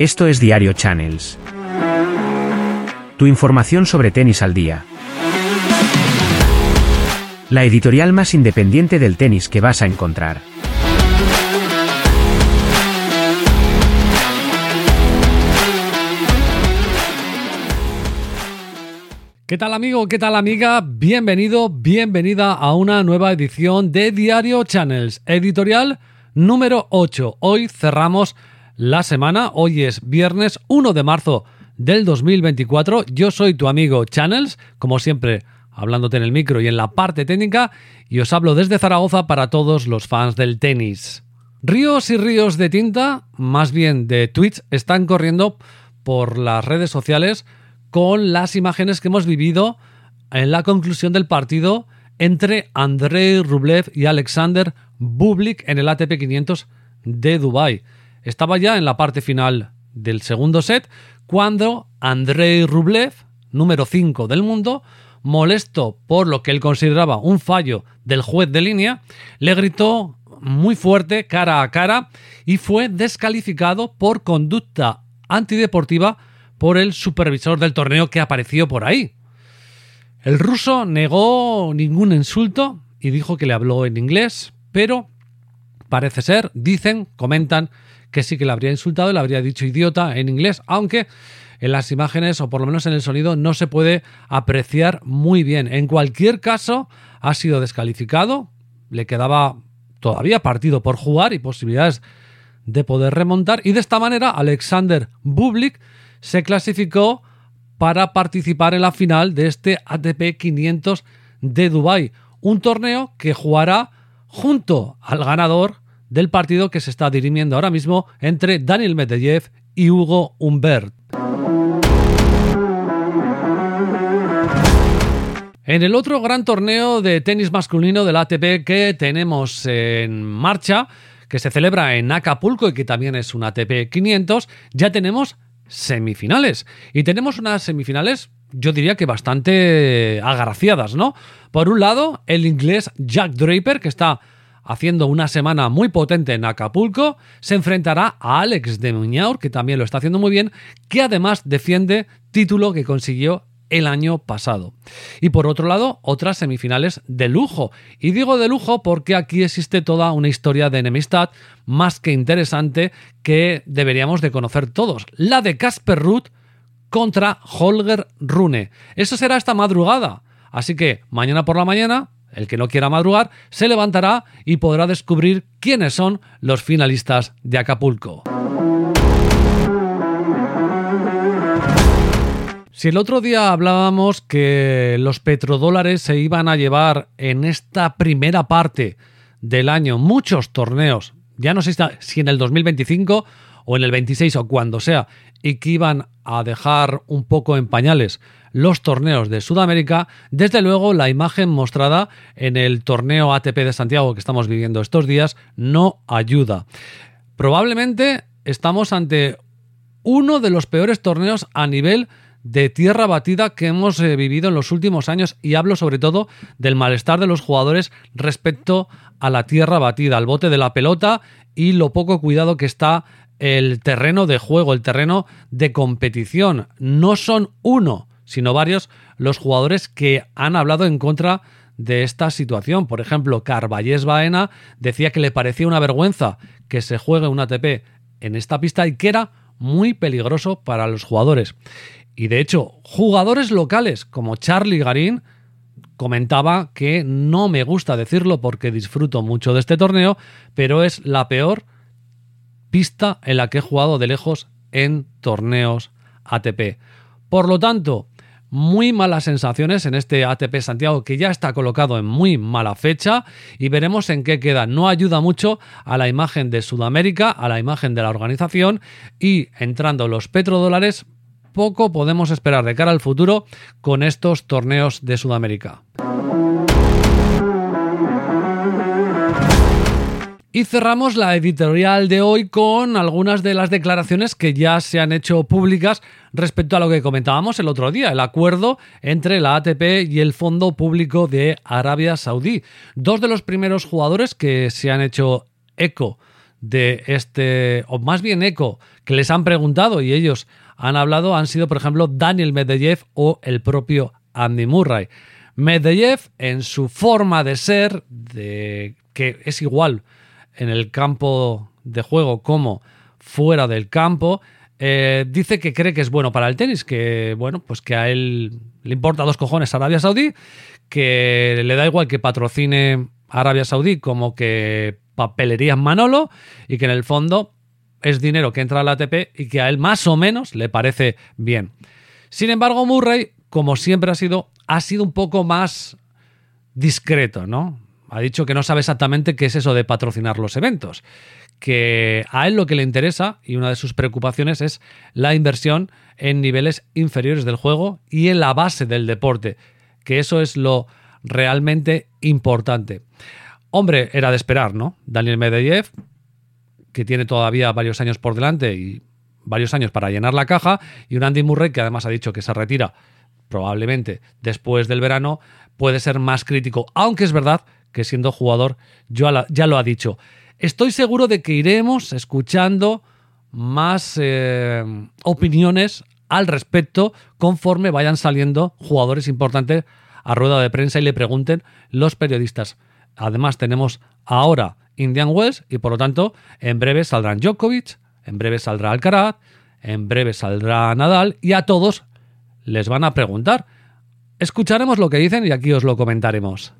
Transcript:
Esto es Diario Channels. Tu información sobre tenis al día. La editorial más independiente del tenis que vas a encontrar. ¿Qué tal amigo? ¿Qué tal amiga? Bienvenido, bienvenida a una nueva edición de Diario Channels, editorial número 8. Hoy cerramos la semana, hoy es viernes 1 de marzo del 2024. Yo soy tu amigo Channels, como siempre hablándote en el micro y en la parte técnica, y os hablo desde Zaragoza para todos los fans del tenis. Ríos y ríos de tinta, más bien de tweets, están corriendo por las redes sociales con las imágenes que hemos vivido en la conclusión del partido entre Andrei Rublev y Alexander Bublik en el ATP 500 de Dubai. Estaba ya en la parte final del segundo set cuando Andrei Rublev, número 5 del mundo, molesto por lo que él consideraba un fallo del juez de línea, le gritó muy fuerte cara a cara y fue descalificado por conducta antideportiva por el supervisor del torneo que apareció por ahí. El ruso negó ningún insulto y dijo que le habló en inglés, pero parece ser, dicen, comentan que sí que le habría insultado y le habría dicho idiota en inglés, aunque en las imágenes o por lo menos en el sonido no se puede apreciar muy bien. En cualquier caso, ha sido descalificado, le quedaba todavía partido por jugar y posibilidades de poder remontar y de esta manera Alexander Bublik se clasificó para participar en la final de este ATP 500 de Dubai, un torneo que jugará junto al ganador del partido que se está dirimiendo ahora mismo entre Daniel Medvedev y Hugo Humbert. En el otro gran torneo de tenis masculino del ATP que tenemos en marcha, que se celebra en Acapulco y que también es un ATP 500, ya tenemos semifinales. Y tenemos unas semifinales, yo diría que bastante agraciadas, ¿no? Por un lado, el inglés Jack Draper, que está haciendo una semana muy potente en Acapulco, se enfrentará a Alex de Muñaur, que también lo está haciendo muy bien, que además defiende título que consiguió el año pasado. Y por otro lado, otras semifinales de lujo. Y digo de lujo porque aquí existe toda una historia de enemistad más que interesante que deberíamos de conocer todos. La de Casper Ruth contra Holger Rune. Eso será esta madrugada. Así que mañana por la mañana, el que no quiera madrugar, se levantará y podrá descubrir quiénes son los finalistas de Acapulco. Si el otro día hablábamos que los petrodólares se iban a llevar en esta primera parte del año muchos torneos, ya no sé si en el 2025 o en el 26 o cuando sea, y que iban a dejar un poco en pañales los torneos de Sudamérica, desde luego la imagen mostrada en el torneo ATP de Santiago que estamos viviendo estos días no ayuda. Probablemente estamos ante uno de los peores torneos a nivel de tierra batida que hemos eh, vivido en los últimos años y hablo sobre todo del malestar de los jugadores respecto a la tierra batida, al bote de la pelota y lo poco cuidado que está el terreno de juego, el terreno de competición. No son uno, sino varios los jugadores que han hablado en contra de esta situación. Por ejemplo, Carballés Baena decía que le parecía una vergüenza que se juegue un ATP en esta pista y que era muy peligroso para los jugadores. Y de hecho, jugadores locales como Charlie Garín comentaba que no me gusta decirlo porque disfruto mucho de este torneo, pero es la peor pista en la que he jugado de lejos en torneos ATP. Por lo tanto, muy malas sensaciones en este ATP Santiago que ya está colocado en muy mala fecha y veremos en qué queda. No ayuda mucho a la imagen de Sudamérica, a la imagen de la organización y entrando los petrodólares poco podemos esperar de cara al futuro con estos torneos de Sudamérica. Y cerramos la editorial de hoy con algunas de las declaraciones que ya se han hecho públicas respecto a lo que comentábamos el otro día, el acuerdo entre la ATP y el Fondo Público de Arabia Saudí. Dos de los primeros jugadores que se han hecho eco de este, o más bien eco, que les han preguntado y ellos han hablado han sido, por ejemplo, Daniel Medvedev o el propio Andy Murray. Medvedev, en su forma de ser, de, que es igual en el campo de juego como fuera del campo, eh, dice que cree que es bueno para el tenis, que bueno, pues que a él le importa dos cojones Arabia Saudí, que le da igual que patrocine Arabia Saudí como que papelería en Manolo y que en el fondo es dinero que entra a la ATP y que a él más o menos le parece bien. Sin embargo, Murray, como siempre ha sido, ha sido un poco más discreto, ¿no? Ha dicho que no sabe exactamente qué es eso de patrocinar los eventos, que a él lo que le interesa y una de sus preocupaciones es la inversión en niveles inferiores del juego y en la base del deporte, que eso es lo realmente importante. Hombre, era de esperar, ¿no? Daniel Medvedev, que tiene todavía varios años por delante y varios años para llenar la caja, y un Andy Murray que además ha dicho que se retira probablemente después del verano, puede ser más crítico, aunque es verdad que siendo jugador ya lo ha dicho. Estoy seguro de que iremos escuchando más eh, opiniones al respecto conforme vayan saliendo jugadores importantes a rueda de prensa y le pregunten los periodistas. Además tenemos ahora Indian Wells y por lo tanto en breve saldrán Djokovic, en breve saldrá Alcaraz, en breve saldrá Nadal y a todos les van a preguntar. Escucharemos lo que dicen y aquí os lo comentaremos.